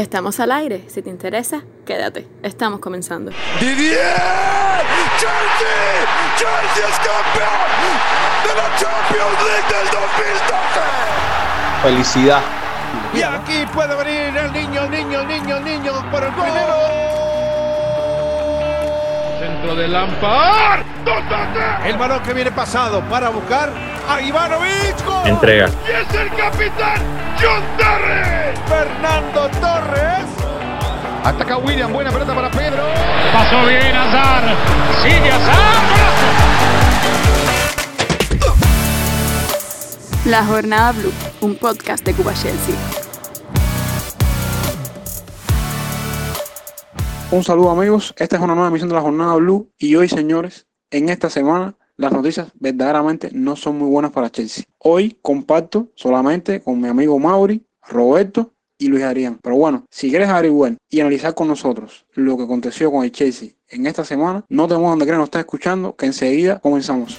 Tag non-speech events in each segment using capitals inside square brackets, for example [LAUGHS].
Estamos al aire. Si te interesa, quédate. Estamos comenzando. ¡Didier! ¡Chelsea! ¡Chelsea es campeón de la Champions League del 2012! Felicidad. Y aquí puede venir el niño, el niño, el niño, el niño por el primero. Centro de Lampard. El balón que viene pasado para buscar a Ivanovic. ¡Gol! Entrega. Y es el capitán John Terry. Fernando Torres. Ataca William. Buena pelota para Pedro. Pasó bien Azar. Sigue Azar. La Jornada Blue, un podcast de Cuba Chelsea. Un saludo amigos, esta es una nueva emisión de la Jornada Blue y hoy señores, en esta semana las noticias verdaderamente no son muy buenas para Chelsea. Hoy comparto solamente con mi amigo Mauri, Roberto y Luis Adrián. Pero bueno, si quieres averiguar y analizar con nosotros lo que aconteció con el Chelsea en esta semana, no te muevas donde creas nos estás escuchando, que enseguida comenzamos.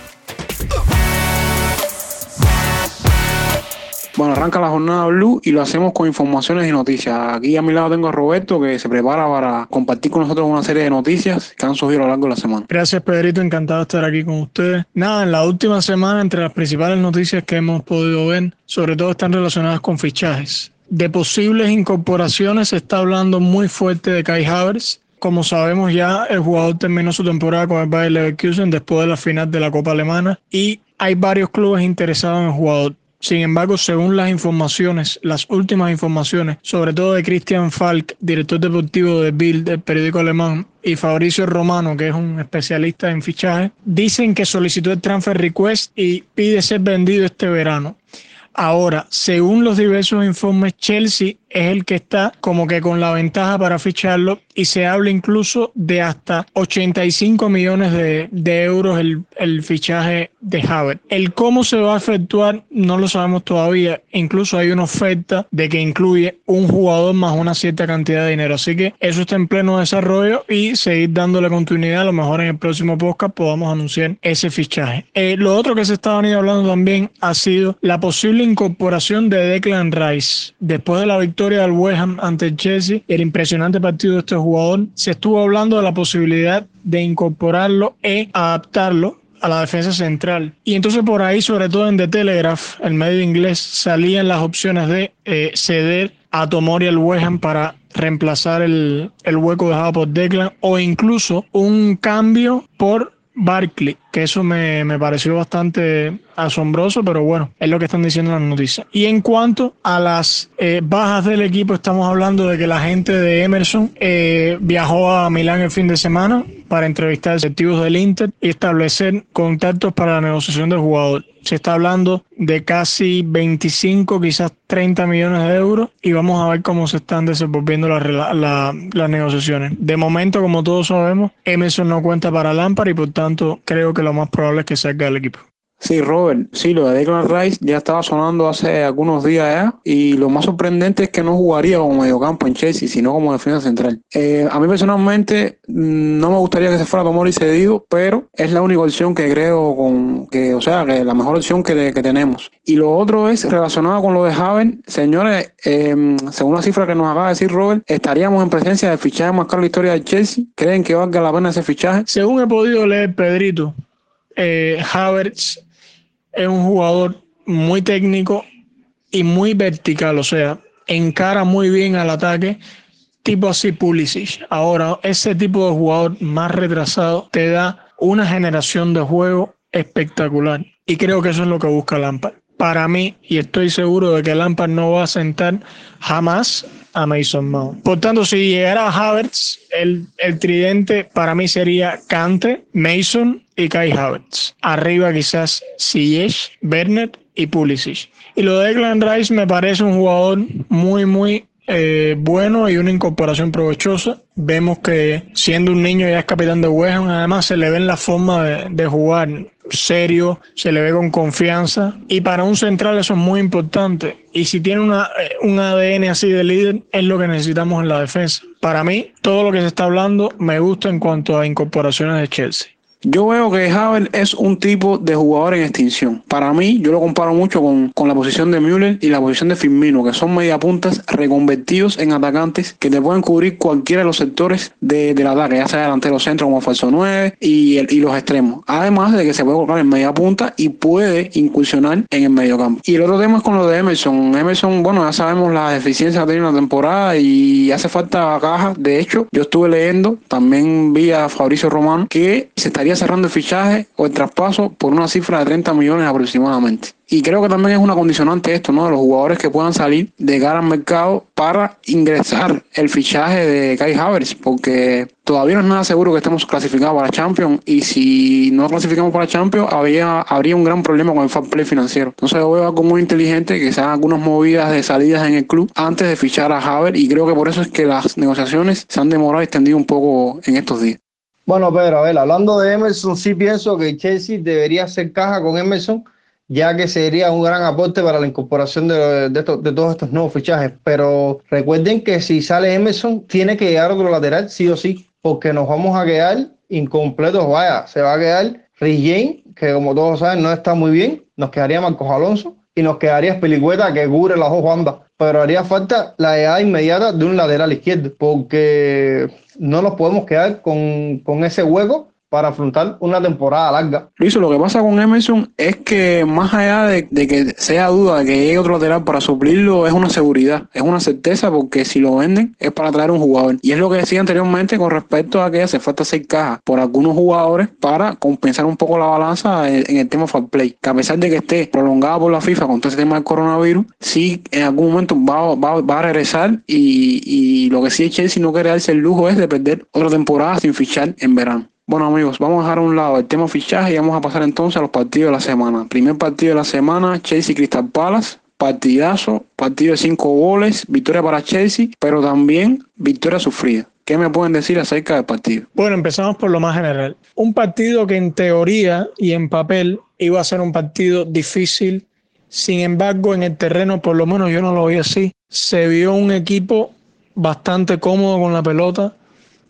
Bueno, arranca la jornada Blue y lo hacemos con informaciones y noticias. Aquí a mi lado tengo a Roberto que se prepara para compartir con nosotros una serie de noticias que han surgido a lo largo de la semana. Gracias, Pedrito. Encantado de estar aquí con ustedes. Nada, en la última semana, entre las principales noticias que hemos podido ver, sobre todo están relacionadas con fichajes. De posibles incorporaciones se está hablando muy fuerte de Kai Havertz. Como sabemos ya, el jugador terminó su temporada con el Bayer Leverkusen después de la final de la Copa Alemana y hay varios clubes interesados en el jugador. Sin embargo, según las informaciones, las últimas informaciones, sobre todo de Christian Falk, director deportivo de Bild, del periódico alemán, y Fabricio Romano, que es un especialista en fichaje, dicen que solicitó el transfer request y pide ser vendido este verano. Ahora, según los diversos informes, Chelsea es el que está como que con la ventaja para ficharlo y se habla incluso de hasta 85 millones de, de euros el, el, fichaje de Havertz. El cómo se va a efectuar no lo sabemos todavía. Incluso hay una oferta de que incluye un jugador más una cierta cantidad de dinero. Así que eso está en pleno desarrollo y seguir dándole continuidad. A lo mejor en el próximo podcast podamos anunciar ese fichaje. Eh, lo otro que se está venido hablando también ha sido la posible incorporación de Declan Rice. Después de la victoria del West Ham ante el Chelsea, el impresionante partido de este jugador, se estuvo hablando de la posibilidad de incorporarlo e adaptarlo a la defensa central. Y entonces por ahí, sobre todo en The Telegraph, el medio inglés, salían las opciones de eh, ceder a Tomori al West Ham para reemplazar el, el hueco dejado por Declan o incluso un cambio por Barkley, que eso me, me, pareció bastante asombroso, pero bueno, es lo que están diciendo las noticias. Y en cuanto a las eh, bajas del equipo, estamos hablando de que la gente de Emerson eh, viajó a Milán el fin de semana para entrevistar a directivos del Inter y establecer contactos para la negociación del jugador. Se está hablando de casi 25, quizás 30 millones de euros y vamos a ver cómo se están desenvolviendo las la, la, negociaciones. De momento, como todos sabemos, Emerson no cuenta para Lampard y por tanto creo que lo más probable es que salga del equipo. Sí, Robert, sí, lo de Declan Rice ya estaba sonando hace algunos días ya y lo más sorprendente es que no jugaría como mediocampo en Chelsea, sino como defensa central. Eh, a mí personalmente no me gustaría que se fuera Tomori cedido, pero es la única opción que creo con que, o sea, que la mejor opción que, que tenemos. Y lo otro es relacionado con lo de Haven, señores, eh, según la cifra que nos acaba de decir Robert, estaríamos en presencia del fichaje más caro de la historia de Chelsea. ¿Creen que valga la pena ese fichaje? Según he podido leer, Pedrito, eh, Havertz es un jugador muy técnico y muy vertical, o sea, encara muy bien al ataque, tipo así Pulisic. Ahora, ese tipo de jugador más retrasado te da una generación de juego espectacular y creo que eso es lo que busca Lampard. Para mí, y estoy seguro de que Lampard no va a sentar jamás a Mason Mount. Por tanto, si llegara a Havertz, el, el tridente para mí sería Kante, Mason y Kai Havertz. Arriba quizás Ziyech, Bernard y Pulisic. Y lo de Declan Rice me parece un jugador muy, muy eh, bueno y una incorporación provechosa. Vemos que siendo un niño ya es capitán de West Ham, además se le ve en la forma de, de, jugar serio, se le ve con confianza y para un central eso es muy importante. Y si tiene una, eh, un ADN así de líder es lo que necesitamos en la defensa. Para mí, todo lo que se está hablando me gusta en cuanto a incorporaciones de Chelsea. Yo veo que Havel es un tipo de jugador en extinción. Para mí, yo lo comparo mucho con, con la posición de Müller y la posición de Firmino, que son mediapuntas reconvertidos en atacantes que te pueden cubrir cualquiera de los sectores de, del ataque, ya sea delantero centro como falso 9 y, el- y los extremos. Además de que se puede colocar en media punta y puede incursionar en el mediocampo. Y el otro tema es con lo de Emerson. Emerson, bueno, ya sabemos la deficiencia que tiene en la temporada y hace falta caja. De hecho, yo estuve leyendo, también vi a Fabricio Romano, que se estaría cerrando el fichaje o el traspaso por una cifra de 30 millones aproximadamente. Y creo que también es una condicionante esto, ¿no? De los jugadores que puedan salir de cara al mercado para ingresar el fichaje de Kai Havertz, porque todavía no es nada seguro que estemos clasificados para Champions y si no clasificamos para Champions habría, habría un gran problema con el fair play financiero. Entonces yo veo algo muy inteligente que se hagan algunas movidas de salidas en el club antes de fichar a Havertz y creo que por eso es que las negociaciones se han demorado y extendido un poco en estos días. Bueno, Pedro, a ver, hablando de Emerson, sí pienso que Chelsea debería hacer caja con Emerson, ya que sería un gran aporte para la incorporación de, de de todos estos nuevos fichajes. Pero recuerden que si sale Emerson, tiene que llegar otro lateral, sí o sí, porque nos vamos a quedar incompletos. Vaya, se va a quedar Rich James, que como todos saben no está muy bien, nos quedaría Marcos Alonso y nos quedaría Spilicueta, que cubre las dos bandas. Pero haría falta la llegada inmediata de un lateral izquierdo, porque no nos podemos quedar con, con ese hueco para afrontar una temporada larga. Luis, lo que pasa con Emerson es que más allá de, que sea duda de que llegue otro lateral para suplirlo, es una seguridad, es una certeza porque si lo venden es para traer un jugador. Y es lo que decía anteriormente con respecto a que hace falta hacer caja por algunos jugadores para compensar un poco la balanza en, el tema fair play. Que a pesar de que esté prolongada por la FIFA con todo ese tema del coronavirus, sí en algún momento va, va- va a regresar y, lo que sí el Chelsea no quiere darse el lujo es de perder otra temporada sin fichar en verano. Bueno amigos, vamos a dejar a un lado el tema fichaje y vamos a pasar entonces a los partidos de la semana. Primer partido de la semana, Chelsea Crystal Palace, partidazo, partido de cinco goles, victoria para Chelsea, pero también victoria sufrida. ¿Qué me pueden decir acerca del partido? Bueno, empezamos por lo más general. Un partido que en teoría y en papel iba a ser un partido difícil. Sin embargo, en el terreno, por lo menos yo no lo vi así. Se vio un equipo bastante cómodo con la pelota.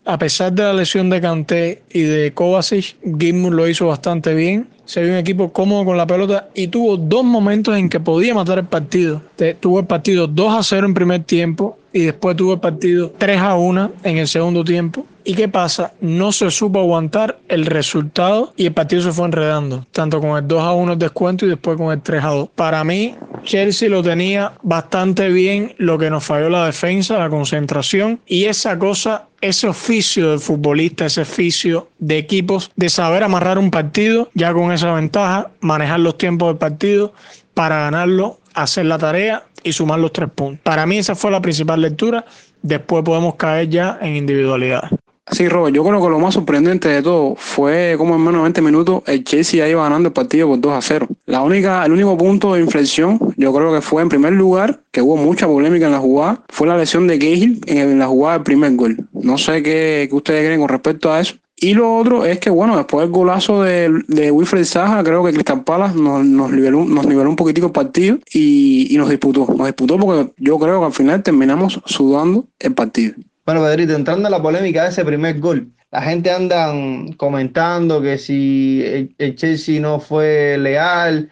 A pesar de la lesión de Kanté y de Kovacic, Gilmour lo hizo bastante bien. Se vio un equipo cómodo con la pelota y tuvo dos momentos en que podía matar el partido. Tuvo el partido 2 a 0 en primer tiempo y después tuvo el partido 3 a 1 en el segundo tiempo. ¿Y qué pasa? No se supo aguantar el resultado y el partido se fue enredando, tanto con el 2 a 1 el descuento y después con el 3 a 2. Para mí, Chelsea lo tenía bastante bien, lo que nos falló la defensa, la concentración y esa cosa, ese oficio del futbolista, ese oficio de equipos de saber amarrar un partido, ya con esa ventaja, manejar los tiempos del partido para ganarlo, hacer la tarea y sumar los tres puntos. Para mí esa fue la principal lectura, después podemos caer ya en individualidad. Sí, Robert, yo creo que lo más sorprendente de todo fue como en menos de 20 minutos el Chelsea ya iba ganando el partido por 2 a 0. La única, el único punto de inflexión, yo creo que fue en primer lugar, que hubo mucha polémica en la jugada, fue la lesión de Cahill en, la jugada del primer gol. No sé qué, ustedes creen con respecto a eso. Y lo otro es que, bueno, después del golazo de, de Wilfred Saja, creo que Crystal Palace nos, nos, niveló, nos niveló un poquitico el partido y nos disputó. Nos disputó porque yo creo que al final terminamos sudando el partido. Bueno, Pedrito, entrando en la polémica de ese primer gol, la gente anda comentando que si el, el Chelsea no fue leal,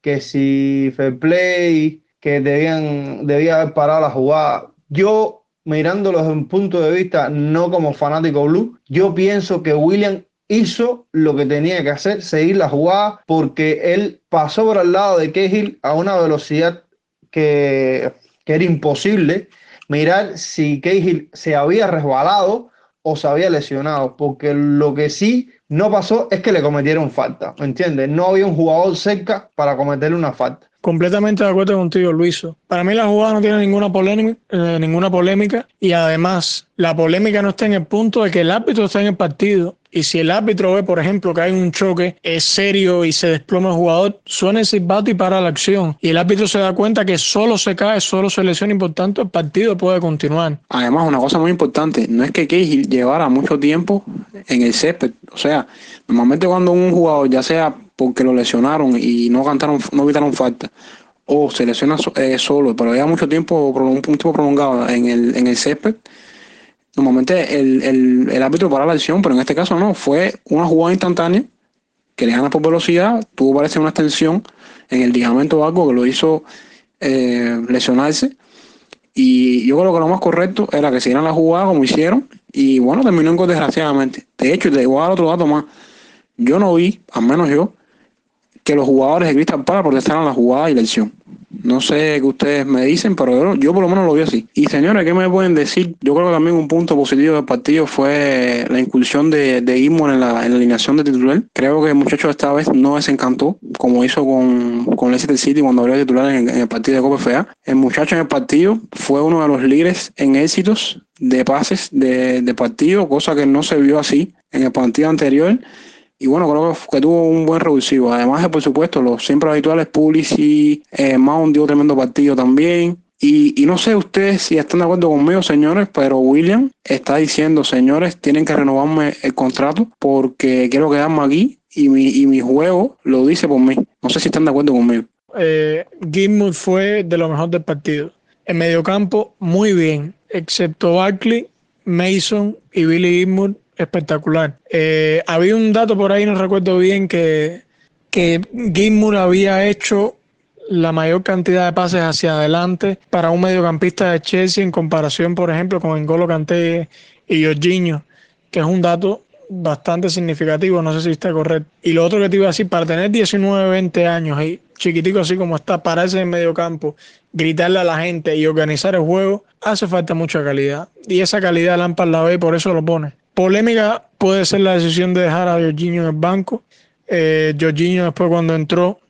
que si fair play, que debían, debía haber parado la jugada. Yo, mirándolo desde un punto de vista no como fanático blue, yo pienso que William hizo lo que tenía que hacer, seguir la jugada, porque él pasó por al lado de Cahill a una velocidad que, que era imposible mirar si Cahill se había resbalado o se había lesionado, porque lo que sí no pasó es que le cometieron falta, ¿me entiendes? No había un jugador cerca para cometerle una falta. Completamente de acuerdo contigo, Luiso. Para mí la jugada no tiene ninguna polémica, eh, ninguna polémica y además la polémica no está en el punto de que el árbitro está en el partido y si el árbitro ve, por ejemplo, que hay un choque, es serio y se desploma el jugador, suena el silbato y para la acción. Y el árbitro se da cuenta que solo se cae, solo se lesiona y por tanto el partido puede continuar. Además, una cosa muy importante, no es que Cahill llevara mucho tiempo en el césped. O sea, normalmente cuando un jugador, ya sea porque lo lesionaron y no cantaron, no evitaron falta, o se lesiona eh, solo, pero lleva mucho tiempo, un tiempo prolongado en el, en el césped, Normalmente el, el, el árbitro para la acción, pero en este caso no, fue una jugada instantánea que le gana por velocidad, tuvo parece una extensión en el ligamento algo que lo hizo eh, lesionarse. Y yo creo que lo más correcto era que siguieran la jugada como hicieron. Y bueno, terminó en desgraciadamente. De hecho, te voy a otro dato más. Yo no vi, al menos yo, que los jugadores de Crystal Palace protestaran la jugada y la acción. No sé qué ustedes me dicen, pero yo, por lo menos lo vi así. Y señores, ¿qué me pueden decir? Yo creo que también un punto positivo del partido fue la incursión de, de en la, en la alineación de titular. Creo que el muchacho esta vez no desencantó, como hizo con, con Leicester City cuando abrió titular en, en, el partido de Copa FA. El muchacho en el partido fue uno de los líderes en éxitos de pases de, de partido, cosa que no se vio así en el partido anterior. Y bueno, creo que tuvo un buen revulsivo. Además de, por supuesto, los siempre habituales Pulisic, eh, Mount dio tremendo partido también. Y, y, no sé ustedes si están de acuerdo conmigo, señores, pero William está diciendo, señores, tienen que renovarme el contrato porque quiero quedarme aquí y mi, y mi juego lo dice por mí. No sé si están de acuerdo conmigo. Eh, Gilmour fue de lo mejor del partido. En mediocampo, muy bien, excepto Barkley, Mason y Billy Gilmour espectacular. Eh, había un dato por ahí, no recuerdo bien, que, que Gilmour había hecho la mayor cantidad de pases hacia adelante para un mediocampista de Chelsea en comparación, por ejemplo, con N'Golo Kanté y Jorginho, que es un dato bastante significativo, no sé si está correcto. Y lo otro que te iba a decir, para tener 19, 20 años y chiquitico así como está, pararse en el mediocampo, gritarle a la gente y organizar el juego, hace falta mucha calidad. Y esa calidad Lampard la ve y por eso lo pone. Polémica puede ser la decisión de dejar a Jorginho en el banco. Eh, Jorginho después cuando entró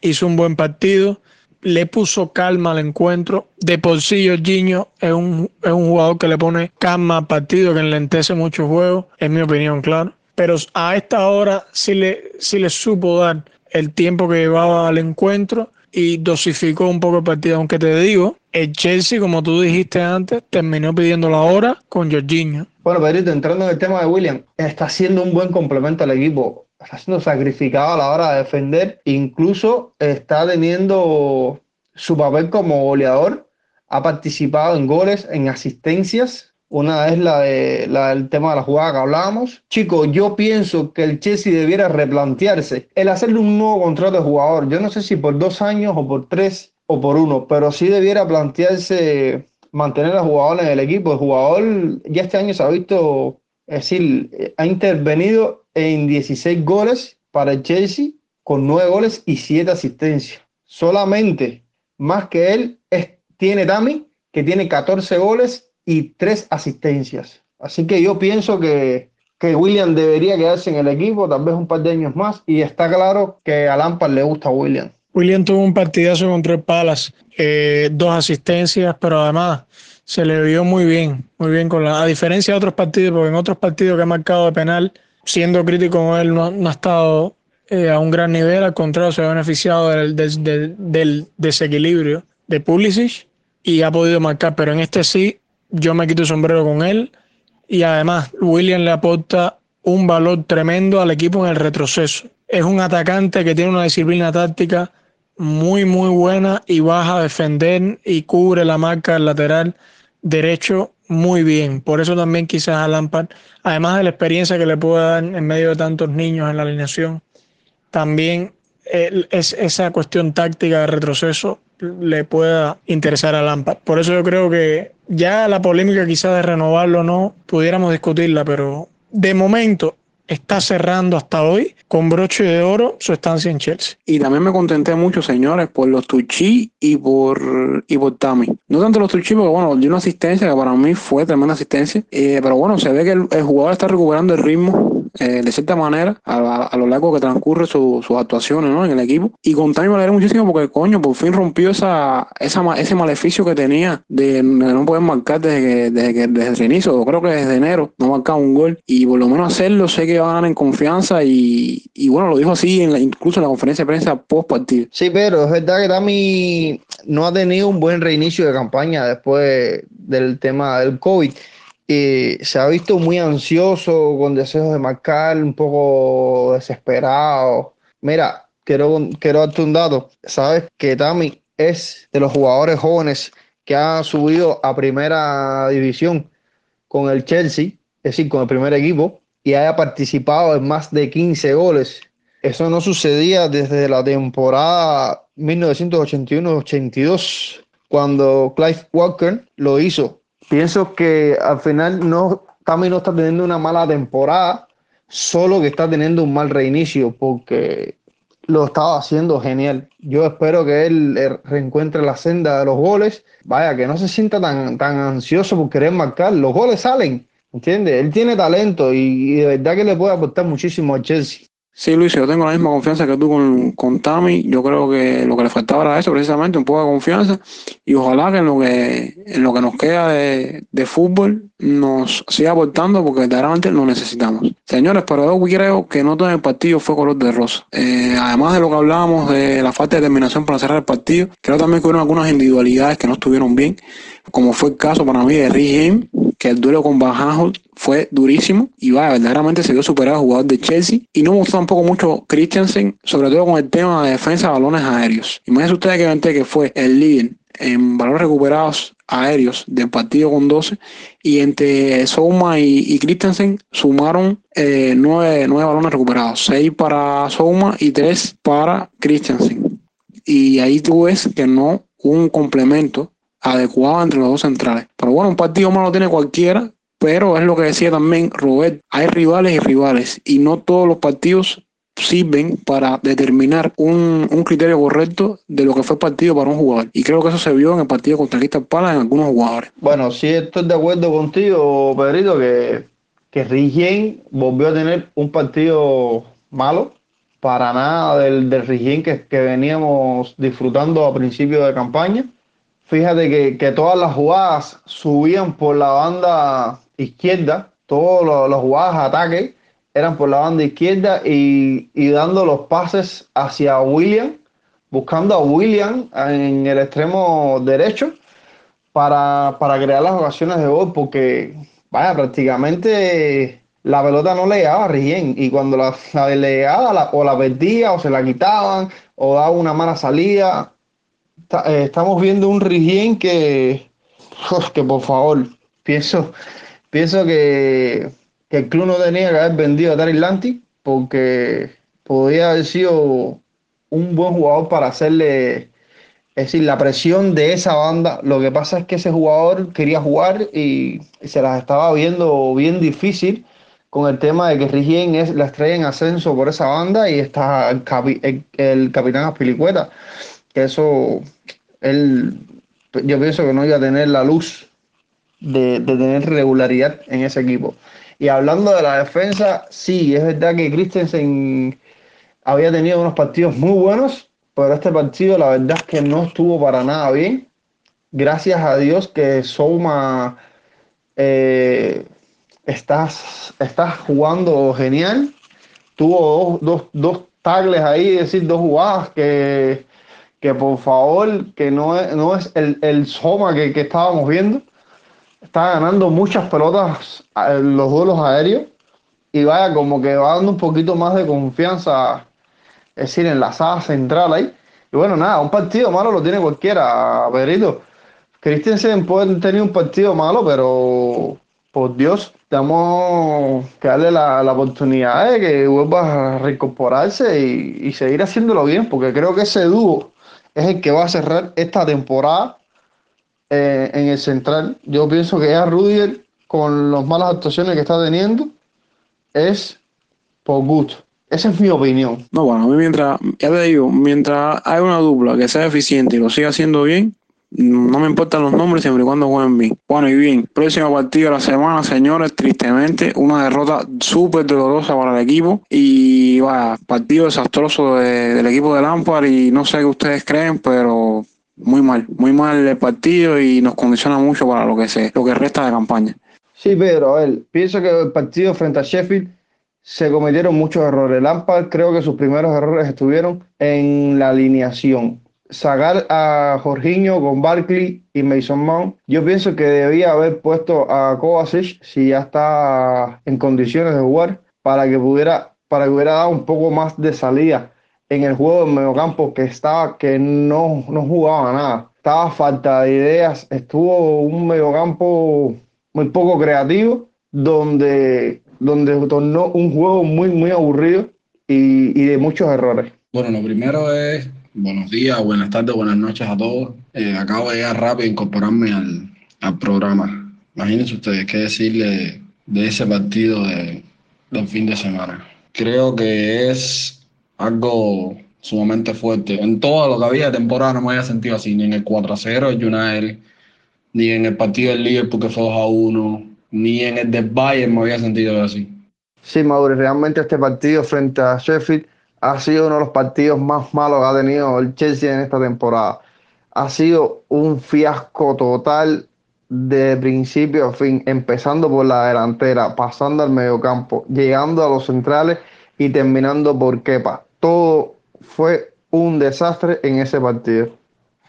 hizo un buen partido, le puso calma al encuentro. De por sí Jorginho es un, es un jugador que le pone calma al partido, que enlentece mucho el juego, en mi opinión, claro. Pero a esta hora sí le, sí le supo dar el tiempo que llevaba al encuentro y dosificó un poco el partido. Aunque te digo, el Chelsea, como tú dijiste antes, terminó pidiendo la hora con Jorginho. Bueno, Pedrito, entrando en el tema de William, está siendo un buen complemento al equipo. Está siendo sacrificado a la hora de defender. Incluso está teniendo su papel como goleador. Ha participado en goles, en asistencias. Una es la, de, la tema de la jugada que hablábamos. Chicos, yo pienso que el Chelsea debiera replantearse el hacerle un nuevo contrato de jugador. Yo no sé si por dos años o por tres o por uno, pero sí debiera plantearse mantener al jugador en el equipo. El jugador ya este año se ha visto, es decir, ha intervenido en 16 goles para el Chelsea con 9 goles y 7 asistencias. Solamente más que él tiene Tami, que tiene 14 goles y 3 asistencias. Así que yo pienso que, que William debería quedarse en el equipo, tal vez un par de años más, y está claro que a Lampard le gusta William. William tuvo un partidazo contra el Palace, eh, dos asistencias, pero además se le vio muy bien, muy bien con la, a diferencia de otros partidos, porque en otros partidos que ha marcado de penal, siendo crítico con él, no, ha estado eh, a un gran nivel, al contrario, se ha beneficiado del desequilibrio de Pulisic y ha podido marcar, pero en este sí, yo me quito el sombrero con él y además William le aporta un valor tremendo al equipo en el retroceso. Es un atacante que tiene una disciplina táctica muy, muy buena y baja a defender y cubre la marca del lateral derecho muy bien. Por eso también quizás a Lampard, además de la experiencia que le puede dar en medio de tantos niños en la alineación, también es esa cuestión táctica de retroceso le pueda interesar a Lampard. Por eso yo creo que ya la polémica quizás de renovarlo o no, pudiéramos discutirla, pero de momento está cerrando hasta hoy con broche de oro su estancia en Chelsea. Y también me contenté mucho, señores, por los Tuchi y por, y por Tami. No tanto los Tuchi, porque bueno, dio una asistencia que para mí fue tremenda asistencia. Eh, pero bueno, se ve que el, jugador está recuperando el ritmo eh, de cierta manera a, a, a, lo largo que transcurre sus su actuaciones ¿no? en el equipo. Y con Tami me muchísimo porque, coño, por fin rompió esa, esa, ese maleficio que tenía de, no poder marcar desde, que, desde, desde el inicio, creo que desde enero, no marcaba un gol. Y por lo menos hacerlo, sé que va a ganar en confianza y, y bueno, lo dijo así en la, incluso en la conferencia de prensa post partido. Sí, pero es verdad que Tami no ha tenido un buen reinicio de campaña después del tema del COVID. Eh, se ha visto muy ansioso, con deseos de marcar, un poco desesperado. Mira, quiero, quiero darte un dato. Sabes que Tami es de los jugadores jóvenes que ha subido a primera división. con el Chelsea, es decir, con el primer equipo, y haya participado en más de 15 goles. Eso no sucedía desde la temporada 1981-82, cuando Clive Walker lo hizo. Pienso que al final no, Tami no está teniendo una mala temporada, solo que está teniendo un mal reinicio, porque lo estaba haciendo genial. Yo espero que él eh, reencuentre la senda de los goles. Vaya, que no se sienta tan, tan ansioso por querer marcar. Los goles salen, ¿entiendes? Él tiene talento y, y de verdad que le puede aportar muchísimo al Chelsea. Sí, Luis, yo tengo la misma confianza que tú con, con Tami. Yo creo que lo que le faltaba era eso, precisamente, un poco de confianza. Y ojalá que en lo que, en lo que nos queda de, de fútbol nos siga aportando, porque verdaderamente lo necesitamos. Señores, pero yo creo que no todo el partido fue color de rosa. Eh, además de lo que hablábamos de la falta de determinación para cerrar el partido, creo también que hubo algunas individualidades que no estuvieron bien, como fue el caso para mí de Rick que el duelo con Van Gaal fue durísimo y vaya, verdaderamente se vio superado el jugador de Chelsea. Y no me gustó tampoco mucho Christensen, sobre todo con el tema de defensa de balones aéreos. Imagínense ustedes que que fue el líder en balones recuperados aéreos del partido con 12 y entre Souma y, y Christensen sumaron eh, nueve, nueve balones recuperados, seis para Souma y tres para Christensen. Y ahí tú ves que no un complemento adecuado entre los dos centrales. Pero bueno, un partido malo tiene cualquiera, pero es lo que decía también Robert, hay rivales y rivales y no todos los partidos sirven para determinar un, un, criterio correcto de lo que fue el partido para un jugador. Y creo que eso se vio en el partido contra Crystal Palace en algunos jugadores. Bueno, sí estoy de acuerdo contigo, Pedrito, que, que Rigien volvió a tener un partido malo. Para nada del, del Rigien que, que veníamos disfrutando a principio de campaña. Fíjate que, que todas las jugadas subían por la banda izquierda, todas las jugadas ataque eran por la banda izquierda y, y, dando los pases hacia William, buscando a William en el extremo derecho para, para crear las ocasiones de gol, porque vaya, prácticamente la pelota no le llegaba a y cuando la, la le llegaba o la perdía o se la quitaban o daba una mala salida. Estamos viendo un Rigien que, que por favor, pienso, pienso que que el club no tenía que haber vendido a Lanty porque podría haber sido un buen jugador para hacerle, es decir, la presión de esa banda. Lo que pasa es que ese jugador quería jugar y se las estaba viendo bien difícil con el tema de que Rigien es la estrella en ascenso por esa banda y está el, el capitán Aspilicueta, que eso, él, yo pienso que no iba a tener la luz de, de tener regularidad en ese equipo. Y hablando de la defensa, sí, es verdad que Christensen había tenido unos partidos muy buenos, pero este partido la verdad es que no estuvo para nada bien. Gracias a Dios que Souma eh, está, jugando genial. Tuvo dos, dos, dos ahí, es decir, dos jugadas que, que por favor, que no es, no es el, el Soma que, que estábamos viendo está ganando muchas pelotas en los duelos aéreos y vaya como que va dando un poquito más de confianza, es decir, en la sala central ahí. Y bueno, nada, un partido malo lo tiene cualquiera, Pedrito. Christensen puede tener un partido malo, pero por Dios, tenemos que darle la, la oportunidad de que vuelva a reincorporarse y, y seguir haciéndolo bien, porque creo que ese dúo es el que va a cerrar esta temporada eh, en el central. Yo pienso que ya Rudiger, con las malas actuaciones que está teniendo, es por gusto. Esa es mi opinión. No, bueno, a mí mientras, ya te digo, mientras hay una dupla que sea eficiente y lo siga haciendo bien, no me importan los nombres siempre y cuando jueguen bien. Bueno, y bien, próximo partido de la semana, señores, tristemente, una derrota súper dolorosa para el equipo y vaya, partido desastroso de, del equipo de Lampard y no sé qué ustedes creen, pero muy mal, muy mal el partido y nos condiciona mucho para lo que se, lo que resta de campaña. Sí, Pedro, a ver, pienso que el partido frente a Sheffield se cometieron muchos errores. Lampard creo que sus primeros errores estuvieron en la alineación. Sacar a Jorginho con Barkley y Mason Mount. Yo pienso que debía haber puesto a Kovacic si ya está en condiciones de jugar para que pudiera, para que hubiera dado un poco más de salida en el juego del mediocampo que estaba, que no, no jugaba nada. Estaba falta de ideas. Estuvo un mediocampo muy poco creativo, donde, donde tornó un juego muy, muy aburrido y, y de muchos errores. Bueno, lo primero es buenos días, buenas tardes, buenas noches a todos. Eh, acabo de llegar rápido a incorporarme al, al, programa. Imagínense ustedes qué decirle de ese partido de, del fin de semana. Creo que es algo sumamente fuerte. En todo lo que había de temporada no me había sentido así, ni en el 4-0 del United, ni en el partido del Liverpool que fue 2-1, ni en el del Bayern me había sentido así. Sí, Mauro, realmente este partido frente a Sheffield ha sido uno de los partidos más malos que ha tenido el Chelsea en esta temporada. Ha sido un fiasco total de principio a fin, empezando por la delantera, pasando al mediocampo, llegando a los centrales y terminando por Kepa. Todo fue un desastre en ese partido.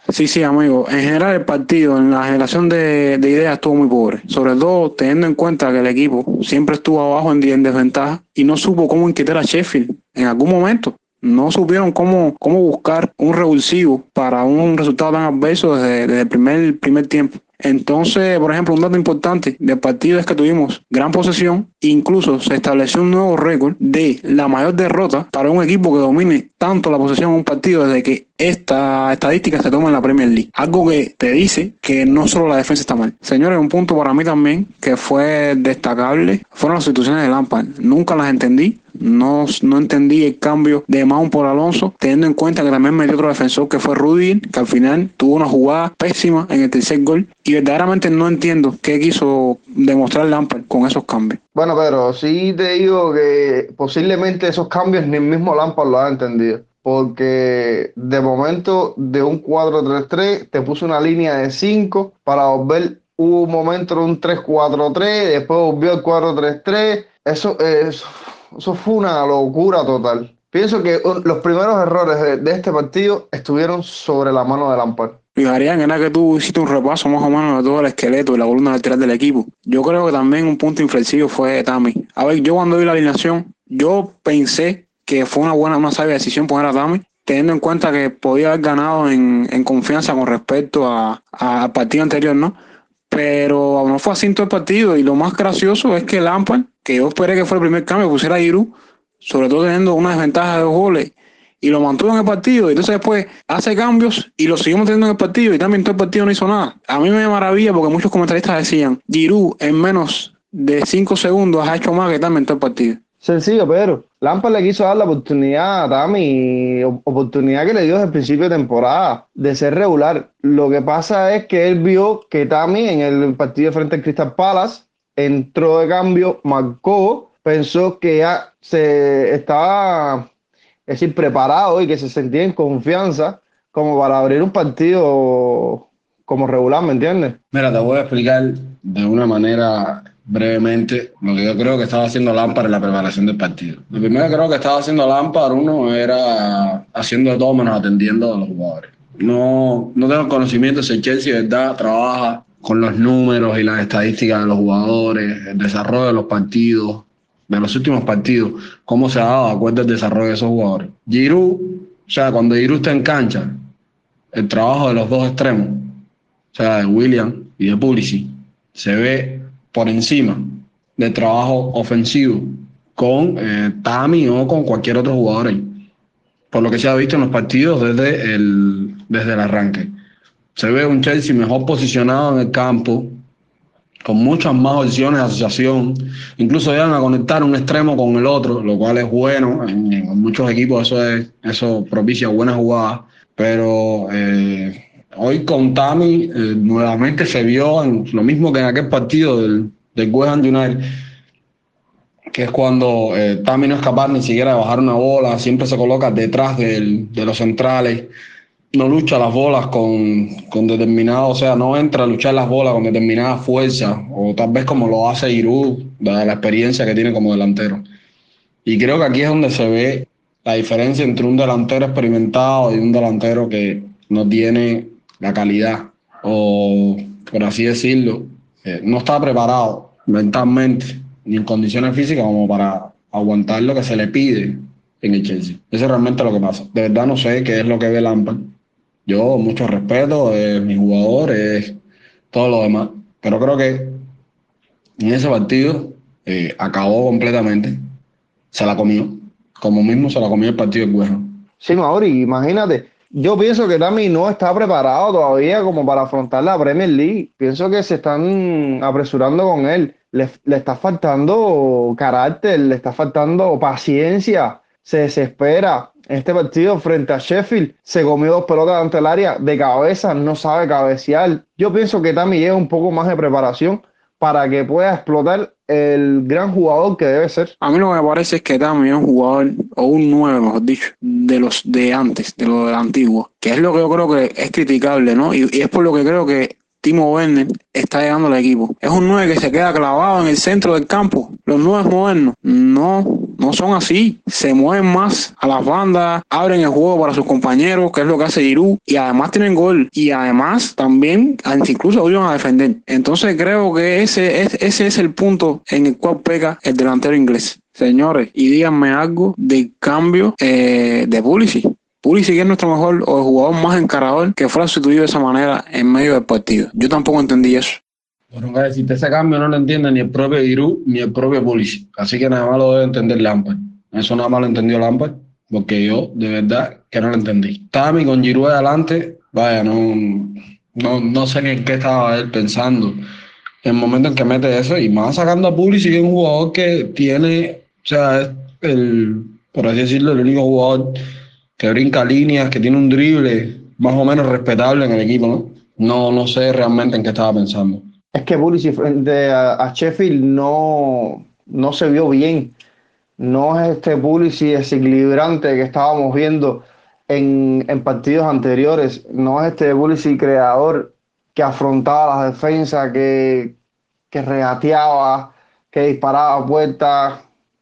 Sí, sí, amigo. En general el partido, en la generación de, de, ideas estuvo muy pobre. Sobre todo teniendo en cuenta que el equipo siempre estuvo abajo en, en desventaja y no supo cómo inquietar a Sheffield en algún momento. No supieron cómo, cómo buscar un revulsivo para un resultado tan adverso desde, desde el primer, primer tiempo. Entonces, por ejemplo, un dato importante del partido es que tuvimos gran posesión, incluso se estableció un nuevo récord de la mayor derrota para un equipo que domine tanto la posesión en un partido desde que esta estadística se toma en la Premier League. Algo que te dice que no solo la defensa está mal. Señores, un punto para mí también que fue destacable fueron las situaciones de Lampard. Nunca las entendí. No, no entendí el cambio de Mount por Alonso, teniendo en cuenta que también metió otro defensor que fue Rudy, que al final tuvo una jugada pésima en el tercer gol. Y verdaderamente no entiendo qué quiso demostrar Lampard con esos cambios. Bueno, pero sí te digo que posiblemente esos cambios ni el mismo Lampard lo ha entendido porque de momento de un 4-3-3 te puso una línea de 5 para volver hubo un momento de un 3-4-3, después volvió el 4-3-3. Eso, eso, eso fue una locura total. Pienso que los primeros errores de, de este partido estuvieron sobre la mano de Lampard. Fijarían, era que tú hiciste un repaso más o menos de todo el esqueleto y la columna lateral del equipo. Yo creo que también un punto inflexivo fue Tami. A ver, yo cuando vi la alineación, yo pensé que fue una buena, una sabia decisión poner a Tami, teniendo en cuenta que podía haber ganado en, confianza con respecto a, al partido anterior, ¿no? Pero no fue así en todo el partido y lo más gracioso es que Lampard, que yo esperé que fuera el primer cambio, pusiera a Giroud, sobre todo teniendo una desventaja de dos goles, y lo mantuvo en el partido, y entonces después hace cambios y lo seguimos teniendo en el partido, y también todo el partido no hizo nada. A mí me maravilla porque muchos comentaristas decían, Giroud en menos de cinco segundos ha hecho más que también todo el partido. Sencillo, pero Lampard le quiso dar la oportunidad a Tami, oportunidad que le dio desde el principio de temporada, de ser regular. Lo que pasa es que él vio que Tami en el partido frente al Crystal Palace entró de cambio, marcó, pensó que ya se estaba, es decir, preparado y que se sentía en confianza como para abrir un partido como regular, ¿me entiendes? Mira, te voy a explicar de una manera brevemente lo que yo creo que estaba haciendo Lampard en la preparación del partido. Lo primero que creo que estaba haciendo Lampard, uno era haciendo de todo menos atendiendo a los jugadores. No, no tengo conocimiento si el Chelsea, ¿verdad? Trabaja con los números y las estadísticas de los jugadores, el desarrollo de los partidos, de los últimos partidos, cómo se ha dado de acuerdo desarrollo de esos jugadores. Giroud, o sea, cuando Giroud está en cancha, el trabajo de los dos extremos, o sea, de William y de Pulisic, se ve por encima del trabajo ofensivo con eh, Tami o con cualquier otro jugador ahí. Por lo que se ha visto en los partidos desde el, desde el arranque. Se ve un Chelsea mejor posicionado en el campo, con muchas más opciones de asociación. Incluso llegan a conectar un extremo con el otro, lo cual es bueno. En, en muchos equipos eso, es, eso propicia buenas jugadas. Pero eh, hoy con Tami eh, nuevamente se vio lo mismo que en aquel partido del, del West Ham United, que es cuando eh, Tami no es capaz ni siquiera de bajar una bola, siempre se coloca detrás de los centrales, no lucha las bolas con, con determinado, o sea, no entra a luchar las bolas con determinada fuerza, o tal vez como lo hace dada la experiencia que tiene como delantero. Y creo que aquí es donde se ve la diferencia entre un delantero experimentado y un delantero que no tiene la calidad o, por así decirlo, eh, no está preparado mentalmente ni en condiciones físicas como para aguantar lo que se le pide en el Chelsea. Eso es realmente lo que pasa. De verdad no sé qué es lo que ve Lampard. Yo mucho respeto, es mi jugador, es todo lo demás, pero creo que en ese partido eh, acabó completamente. Se la comió. Como mismo se la comió el partido de Cuero. Sí, Mauri, imagínate. Yo pienso que Tami no está preparado todavía como para afrontar la Premier League. Pienso que se están apresurando con él. Le, le está faltando carácter, le está faltando paciencia. Se desespera. Este partido frente a Sheffield se comió dos pelotas ante el área de cabeza, no sabe cabecear. Yo pienso que Tami lleva un poco más de preparación para que pueda explotar el gran jugador que debe ser. A mí lo que me parece es que Tami es un jugador, o un nuevo, mejor dicho, de los de antes, de los de antiguo, que es lo que yo creo que es criticable, ¿no? Y, y es por lo que creo que Timo Werner está llegando al equipo. Es un 9 que se queda clavado en el centro del campo. Los 9 modernos no, no son así. Se mueven más a las bandas, abren el juego para sus compañeros, que es lo que hace Giroud, y además tienen gol. Y además también incluso ayudan a defender. Entonces creo que ese es, ese es el punto en el cual pega el delantero inglés. Señores, y díganme algo del cambio eh, de Pulisic. Pulisic es nuestro mejor o el jugador más encarador que fue sustituido de esa manera en medio del partido. Yo tampoco entendí eso. Bueno, que decirte, ese cambio no lo entiende ni el propio Giroud ni el propio Pulisic. Así que nada más lo debe entender Lampard. Eso nada más lo entendió Lampard, porque yo de verdad que no lo entendí. Tami con Giroud adelante, vaya, no, no, no sé en qué estaba él pensando en el momento en que mete eso y más sacando a Pulisic, que es un jugador que tiene, o sea, es el, por así decirlo, el único jugador que brinca líneas, que tiene un drible más o menos respetable en el equipo, ¿no? No, no sé realmente en qué estaba pensando. Es que Pulisic frente a, Sheffield no, no se vio bien. No es este Pulisic desequilibrante que estábamos viendo en, en partidos anteriores. No es este Pulisic creador que afrontaba las defensas, que, que regateaba, que disparaba puertas,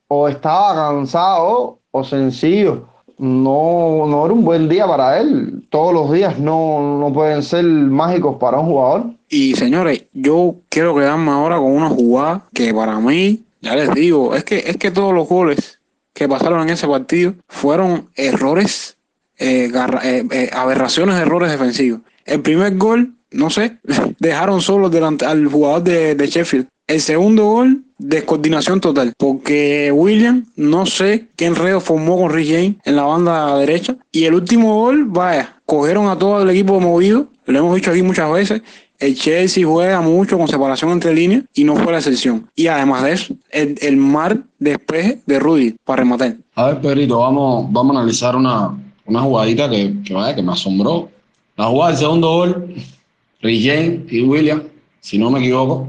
o estaba cansado o sencillo no, no era un buen día para él. Todos los días no, no pueden ser mágicos para un jugador. Y señores, yo quiero quedarme ahora con una jugada que para mí, ya les digo, es que, es que todos los goles que pasaron en ese partido fueron errores, eh, garra, eh, eh, aberraciones, errores defensivos. El primer gol, no sé, [LAUGHS] dejaron solo delante al jugador de, Sheffield. El segundo gol, descoordinación total, porque William, no sé qué enredo formó con Rick James en la banda derecha. Y el último gol, vaya, cogieron a todo el equipo movido, lo hemos dicho aquí muchas veces. El Chelsea juega mucho con separación entre líneas y no fue la excepción. Y además de eso, el, el mar despeje de Rudy para rematar. A ver, Pedrito, vamos, vamos a analizar una, una jugadita que, que, vaya, que me asombró. La jugada del segundo gol, Rick James y William, si no me equivoco,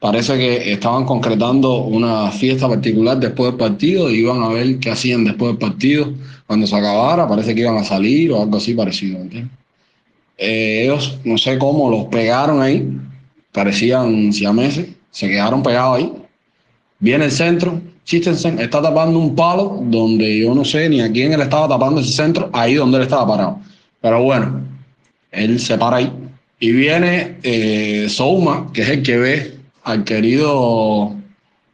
parece que estaban concretando una fiesta particular después del partido y iban a ver qué hacían después del partido. Cuando se acabara, parece que iban a salir o algo así parecido. ¿entiendes? Eh, ellos, no sé cómo, los pegaron ahí, parecían siameses, se quedaron pegados ahí. Viene el centro, Christensen está tapando un palo donde yo no sé ni a quién él estaba tapando ese centro, ahí donde él estaba parado. Pero bueno, él se para ahí. Y viene eh, Souma, que es el que ve al querido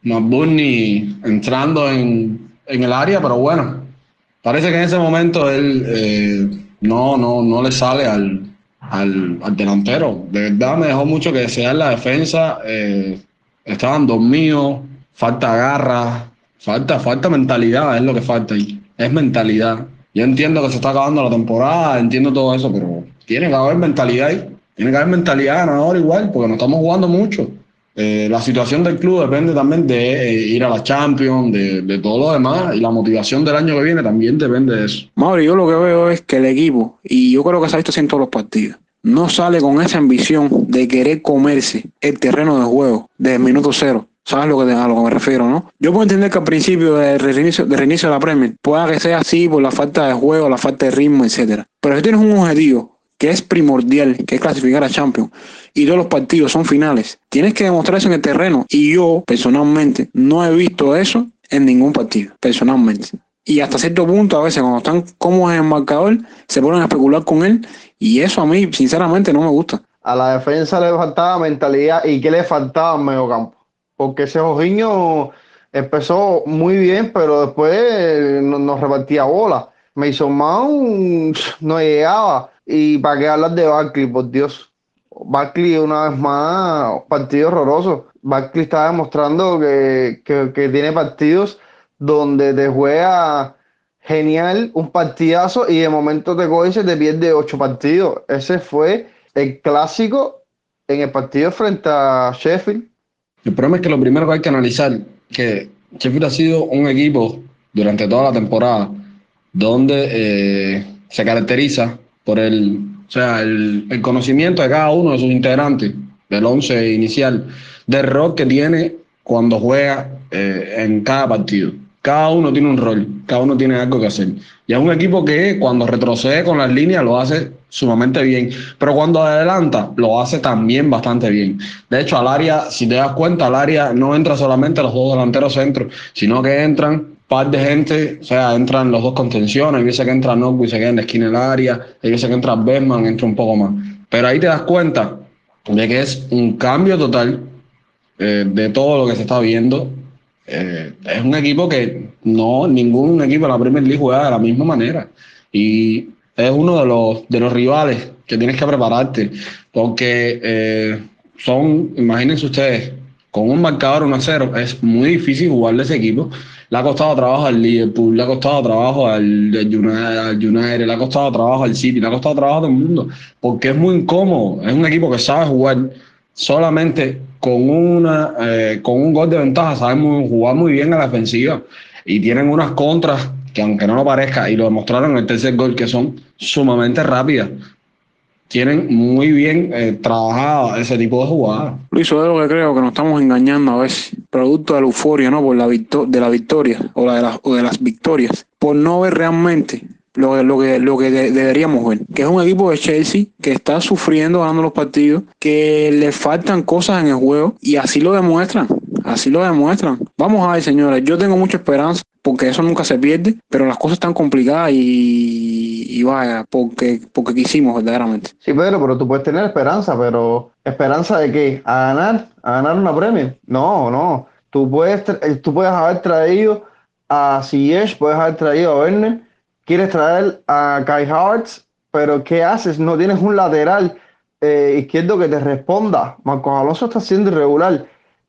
McBurney entrando en, en, el área, pero bueno, parece que en ese momento él eh, no, no, no le sale al, al, al, delantero. De verdad me dejó mucho que desear la defensa. Eh, estaban dormidos, falta garra, falta, falta mentalidad, es lo que falta ahí. Es mentalidad. Yo entiendo que se está acabando la temporada, entiendo todo eso, pero tiene que haber mentalidad ahí. Tiene que haber mentalidad ganadora igual, porque no estamos jugando mucho. Eh, la situación del club depende también de eh, ir a la Champions, de, de, todo lo demás, y la motivación del año que viene también depende de eso. Mauri, yo lo que veo es que el equipo, y yo creo que se ha visto así en todos los partidos, no sale con esa ambición de querer comerse el terreno de juego desde el minuto cero. ¿Sabes a lo que me refiero, no? Yo puedo entender que al principio del reinicio, de reinicio de la Premier pueda que sea así por la falta de juego, la falta de ritmo, etcétera. Pero si tienes un objetivo que es primordial, que es clasificar a Champions, y todos los partidos son finales, tienes que demostrar eso en el terreno. Y yo, personalmente, no he visto eso en ningún partido, personalmente. Y hasta cierto punto, a veces cuando están cómodos en el marcador, se ponen a especular con él, y eso a mí, sinceramente, no me gusta. A la defensa le faltaba mentalidad, ¿y qué le faltaba en medio campo? Porque ese Jorginho empezó muy bien, pero después nos repartía bola. Mason Mount [LAUGHS] no llegaba. ¿Y para qué hablar de Barkley, por Dios? Barkley una vez más, partido horroroso. Barkley está demostrando que, que, que tiene partidos donde te juega genial, un partidazo y de momento te coge y se te pierde ocho partidos. Ese fue el clásico en el partido frente a Sheffield. El problema es que lo primero que hay que analizar que Sheffield ha sido un equipo durante toda la temporada donde eh, se caracteriza por el, o sea, el, conocimiento de cada uno de sus integrantes del once inicial, del rol que tiene cuando juega eh, en cada partido. Cada uno tiene un rol, cada uno tiene algo que hacer. Y es un equipo que cuando retrocede con las líneas lo hace sumamente bien, pero cuando adelanta lo hace también bastante bien. De hecho, al área, si te das cuenta, al área no entra solamente los dos delanteros centros, sino que entran par de gente, o sea, entran los dos contenciones, hay veces que entra Nogu y se queda en la esquina del área, hay veces que entra Besman, entra un poco más. Pero ahí te das cuenta de que es un cambio total eh, de todo lo que se está viendo. Eh, es un equipo que no, ningún equipo de la Premier League juega de la misma manera. Y es uno de los, de los rivales que tienes que prepararte, porque eh, son, imagínense ustedes, con un marcador 1-0 es muy difícil jugarle ese equipo. Le ha costado trabajo al Liverpool, le ha costado trabajo al, al, al le ha costado trabajo al City, le ha costado trabajo a todo el mundo, porque es muy incómodo. Es un equipo que sabe jugar solamente con, una, eh, con un gol de ventaja, sabe muy, jugar muy bien a la defensiva y tienen unas contras que aunque no lo parezca, y lo demostraron en el tercer gol, que son sumamente rápidas. Tienen muy bien eh, trabajado ese tipo de jugadas. Luis, eso es lo que creo que nos estamos engañando a veces, producto de la euforia, ¿no? Por la de la victoria o, la de las, o de las victorias, por no ver realmente lo, lo, que, lo que de, deberíamos ver, que es un equipo de Chelsea que está sufriendo ganando los partidos, que le faltan cosas en el juego y así lo demuestran, así lo demuestran. Vamos a ver, señores, yo tengo mucha esperanza porque eso nunca se pierde, pero las cosas están complicadas y, y vaya, porque, porque quisimos verdaderamente. Sí, Pedro, pero tú puedes tener esperanza, pero ¿esperanza de qué? ¿A ganar? ¿A ganar una premio? No, no. Tú puedes, tú puedes haber traído a Ziyech, puedes haber traído a Werner, quieres traer a Kai Havertz, pero ¿qué haces? No tienes un lateral eh, izquierdo que te responda. Marcos Alonso está siendo irregular.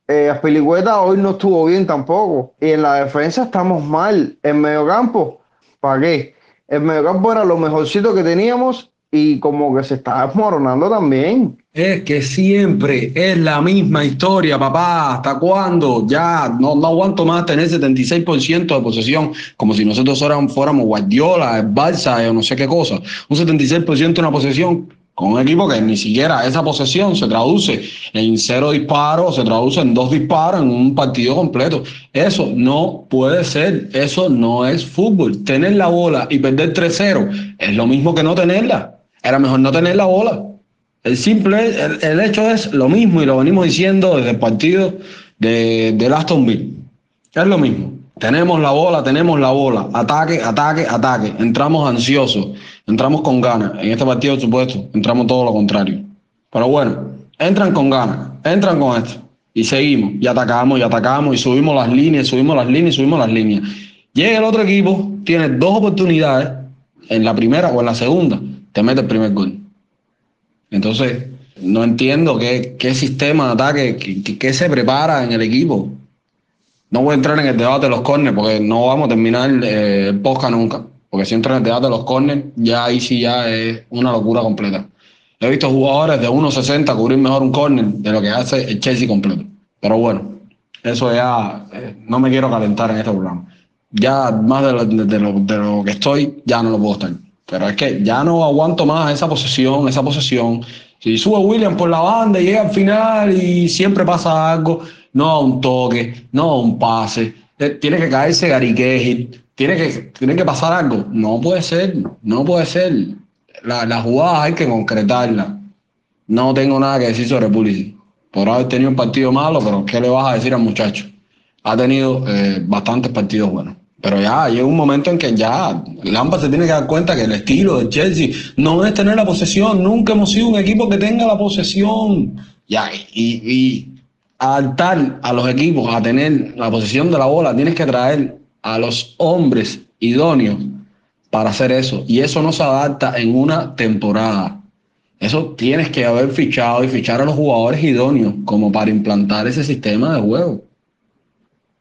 Eh, Aspilicueta hoy no estuvo bien tampoco. Y en la defensa estamos mal. En mediocampo, ¿para qué? En mediocampo era lo mejorcito que teníamos y como que se está desmoronando también. Es que siempre es la misma historia, papá. ¿Hasta cuándo? Ya no, no aguanto más tener 76% de posesión, como si nosotros fuéramos, Guardiola, Barça o no sé qué cosa. Un 76% de una posesión con un equipo que ni siquiera esa posesión se traduce en cero disparos, se traduce en dos disparos en un partido completo. Eso no puede ser, eso no es fútbol. Tener la bola y perder 3-0 es lo mismo que no tenerla. Era mejor no tener la bola. El simple, el, el hecho es lo mismo y lo venimos diciendo desde el partido de, de Aston Villa. Es lo mismo. Tenemos la bola, tenemos la bola. Ataque, ataque, ataque. Entramos ansiosos, entramos con ganas. En este partido, por supuesto, entramos todo lo contrario. Pero bueno, entran con ganas, entran con esto. Y seguimos, y atacamos, y atacamos, y subimos las líneas, subimos las líneas, subimos las líneas. Llega el otro equipo, tiene dos oportunidades, en la primera o en la segunda, te mete el primer gol. Entonces, no entiendo qué, qué sistema de ataque, qué, se prepara en el equipo. No voy a entrar en el debate de los corners porque no vamos a terminar eh, el nunca. Porque si entro en el debate de los corners, ya ahí sí ya es una locura completa. He visto jugadores de 1.60 cubrir mejor un corner de lo que hace el Chelsea completo. Pero bueno, eso ya eh, no me quiero calentar en este programa. Ya más de lo, de, de, lo, de lo que estoy, ya no lo puedo estar. Pero es que ya no aguanto más esa posesión, esa posesión. Si sube William por la banda y llega al final y siempre pasa algo, no a un toque, no a un pase, tiene que caerse Gary tiene que, tiene que pasar algo. No puede ser, no puede ser. La, la jugada hay que concretarla. No tengo nada que decir sobre Pulisic. Por haber tenido un partido malo, pero ¿qué le vas a decir al muchacho? Ha tenido eh, bastantes partidos buenos. Pero ya llega un momento en que ya Lampard se tiene que dar cuenta que el estilo de Chelsea no es tener la posesión. Nunca hemos sido un equipo que tenga la posesión. Ya, y, y adaptar a los equipos a tener la posesión de la bola, tienes que traer a los hombres idóneos para hacer eso. Y eso no se adapta en una temporada. Eso tienes que haber fichado y fichar a los jugadores idóneos como para implantar ese sistema de juego.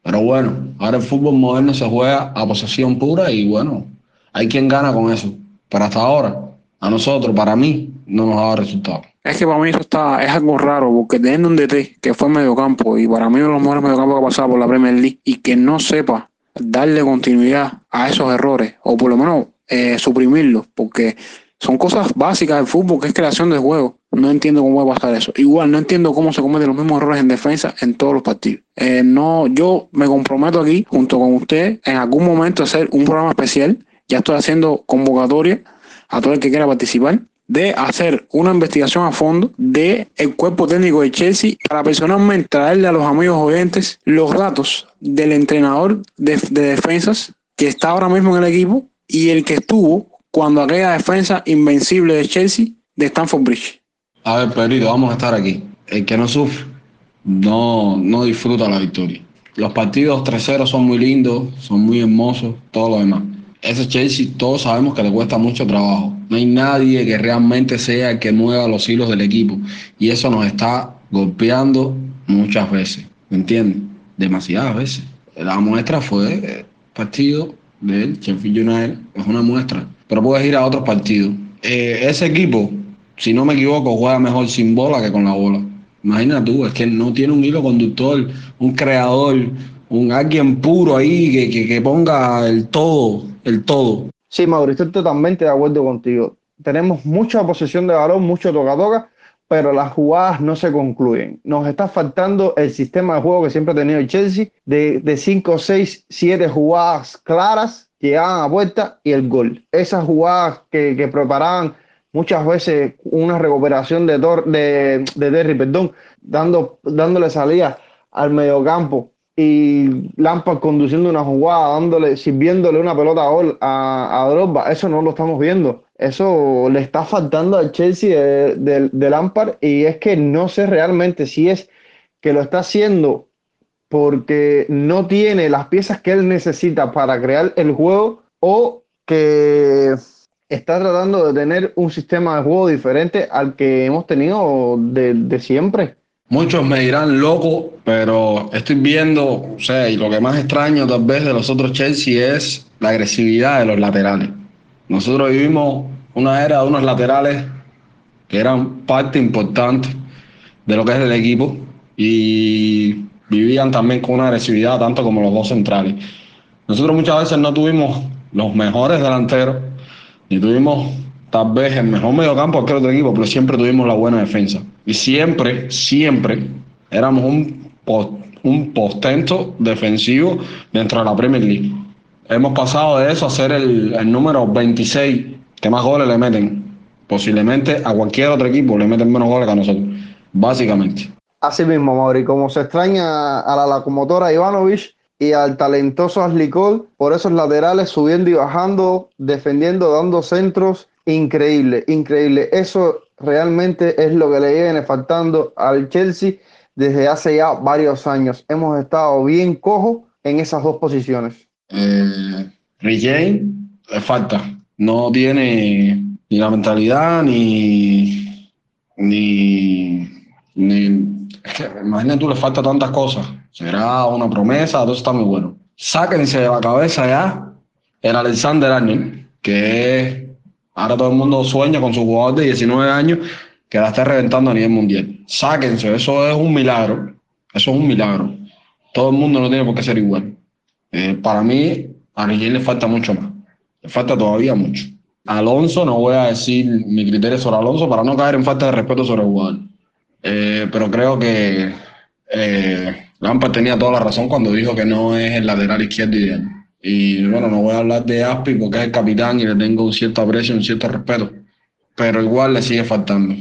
Pero bueno, ahora el fútbol moderno se juega a posesión pura y bueno, hay quien gana con eso. Pero hasta ahora, a nosotros, para mí, no nos ha dado resultado. Es que para mí eso está, es algo raro, porque teniendo un DT que fue mediocampo y para mí uno de los mejores mediocampos que ha pasado por la Premier League y que no sepa darle continuidad a esos errores, o por lo menos eh, suprimirlos, porque son cosas básicas del fútbol, que es creación de juego. No entiendo cómo va a pasar eso. Igual no entiendo cómo se cometen los mismos errores en defensa en todos los partidos. Eh, no, yo me comprometo aquí, junto con usted, en algún momento a hacer un programa especial. Ya estoy haciendo convocatoria a todo el que quiera participar de hacer una investigación a fondo de el cuerpo técnico de Chelsea para personalmente traerle a los amigos oyentes los datos del entrenador de, de defensas que está ahora mismo en el equipo y el que estuvo cuando aquella defensa invencible de Chelsea de Stanford Bridge. A ver, Pedrito, vamos a estar aquí. El que no sufre no, no disfruta la victoria. Los partidos 3-0 son muy lindos, son muy hermosos, todo lo demás. Ese Chelsea todos sabemos que le cuesta mucho trabajo. No hay nadie que realmente sea el que mueva los hilos del equipo. Y eso nos está golpeando muchas veces. ¿Me entiendes? Demasiadas veces. La muestra fue el partido del Sheffield United. Es una muestra. Pero puedes ir a otros partidos. Eh, ese equipo, si no me equivoco, juega mejor sin bola que con la bola. Imagina tú, es que no tiene un hilo conductor, un creador, un alguien puro ahí que, que, ponga el todo, el todo. Sí, Mauricio, estoy totalmente de acuerdo contigo. Tenemos mucha posesión de balón, mucho toca-toca, pero las jugadas no se concluyen. Nos está faltando el sistema de juego que siempre ha tenido el Chelsea, de 5, 6, 7 jugadas claras, llegaban a puerta y el gol. Esas jugadas que, que preparaban muchas veces una recuperación de, Tor, de, de Terry, perdón, dando, dándole salida al mediocampo y Lampard conduciendo una jugada, dándole, sirviéndole una pelota a, a, Drogba, eso no lo estamos viendo. Eso le está faltando al Chelsea de, de, de Lampard y es que no sé realmente si es que lo está haciendo porque no tiene las piezas que él necesita para crear el juego o que está tratando de tener un sistema de juego diferente al que hemos tenido de, siempre. Muchos me dirán loco, pero estoy viendo, o sea, y lo que más extraño tal vez de los otros Chelsea es la agresividad de los laterales. Nosotros vivimos una era de unos laterales que eran parte importante de lo que es el equipo y vivían también con una agresividad tanto como los dos centrales. Nosotros muchas veces no tuvimos los mejores delanteros, ni tuvimos tal vez el mejor mediocampo que otro equipo, pero siempre tuvimos la buena defensa. Y siempre, siempre éramos un, un postento defensivo dentro de la Premier League. Hemos pasado de eso a ser el, el número 26 que más goles le meten. Posiblemente a cualquier otro equipo le meten menos goles que a nosotros, básicamente. Así mismo, Mauri, como se extraña a la locomotora Ivanovic y al talentoso Ashley por esos laterales subiendo y bajando, defendiendo, dando centros, increíble, increíble. Eso realmente es lo que le viene faltando al Chelsea desde hace ya varios años. Hemos estado bien cojos en esas dos posiciones. Eh, Regain le falta, no tiene ni la mentalidad ni ni, ni imagínate tú, le falta tantas cosas. Será una promesa, todo está muy bueno. Sáquense de la cabeza ya el Alexander Arnold, que es, ahora todo el mundo sueña con su jugador de 19 años que la está reventando a nivel mundial. Sáquense, eso es un milagro. Eso es un milagro. Todo el mundo no tiene por qué ser igual. Eh, para mí, a Miguel le falta mucho más. Le falta todavía mucho. Alonso, no voy a decir mi criterio sobre Alonso para no caer en falta de respeto sobre el jugador. Eh, pero creo que eh, Lampard tenía toda la razón cuando dijo que no es el lateral izquierdo ideal. Y bueno, no voy a hablar de Aspi porque es el capitán y le tengo un cierto aprecio, un cierto respeto. Pero igual le sigue faltando.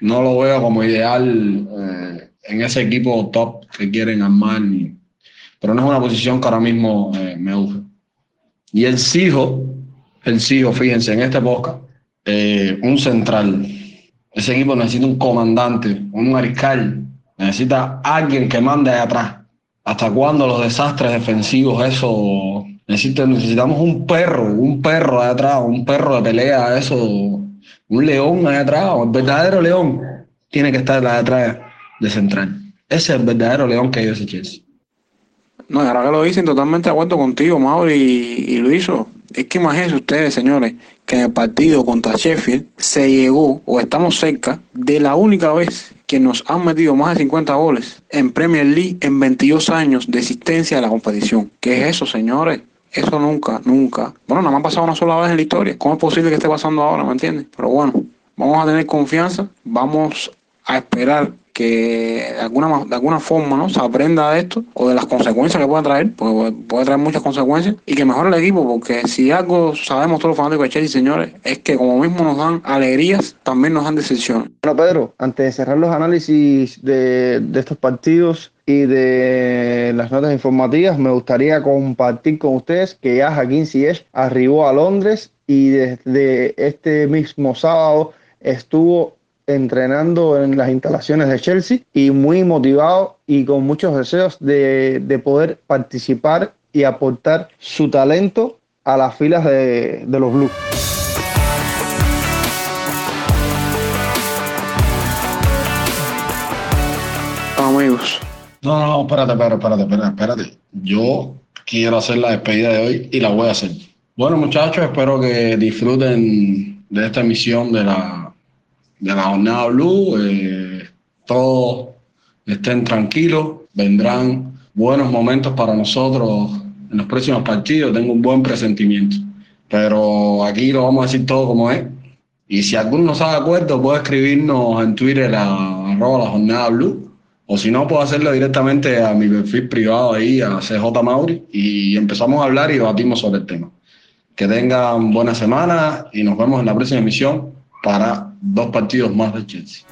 No lo veo como ideal eh, en ese equipo top que quieren armar. Ni, pero no es una posición que ahora mismo eh, me urge. Y el Sijo, el Sijo, fíjense, en este podcast, eh, un central. Ese equipo necesita un comandante, un mariscal, necesita alguien que mande ahí atrás. ¿Hasta cuándo los desastres defensivos, eso? Necesita, necesitamos un perro, un perro de atrás, un perro de pelea, eso. un león allá atrás, el verdadero león, tiene que estar allá atrás de central. Ese es el verdadero león que hay ese Chelsea. No, ahora que lo dicen, totalmente de acuerdo contigo, Mauro y, y Luiso. Es que imagínense ustedes, señores, que en el partido contra Sheffield se llegó, o estamos cerca, de la única vez que nos han metido más de 50 goles en Premier League en 22 años de existencia de la competición. ¿Qué es eso, señores? Eso nunca, nunca. Bueno, nada más ha pasado una sola vez en la historia. ¿Cómo es posible que esté pasando ahora? ¿Me entiendes? Pero bueno, vamos a tener confianza, vamos a esperar que de alguna, de alguna forma ¿no? se aprenda de esto o de las consecuencias que pueda traer, porque puede traer muchas consecuencias, y que mejore el equipo, porque si algo sabemos todos los fanáticos de Chelsea, señores, es que como mismo nos dan alegrías, también nos dan decepciones. Bueno, Pedro, antes de cerrar los análisis de, de estos partidos y de las notas informativas, me gustaría compartir con ustedes que ya Joaquín Ziyech arribó a Londres y desde este mismo sábado estuvo entrenando en las instalaciones de Chelsea y muy motivado y con muchos deseos de, de poder participar y aportar su talento a las filas de, de los Blues. Amigos. No, no, espérate, espérate, espérate, espérate, espérate. Yo quiero hacer la despedida de hoy y la voy a hacer. Bueno, muchachos, espero que disfruten de esta emisión de la, de la jornada Blue. Eh, todos estén tranquilos, vendrán buenos momentos para nosotros en los próximos partidos. Tengo un buen presentimiento. Pero aquí lo vamos a decir todo como es. Y si alguno no está de acuerdo, puede escribirnos en Twitter a arroba la jornada blue. O si no, puedo hacerlo directamente a mi perfil privado ahí, a CJ Mauri, y empezamos a hablar y debatimos sobre el tema. Que tengan buena semana y nos vemos en la próxima emisión para dos partidos más de Chelsea.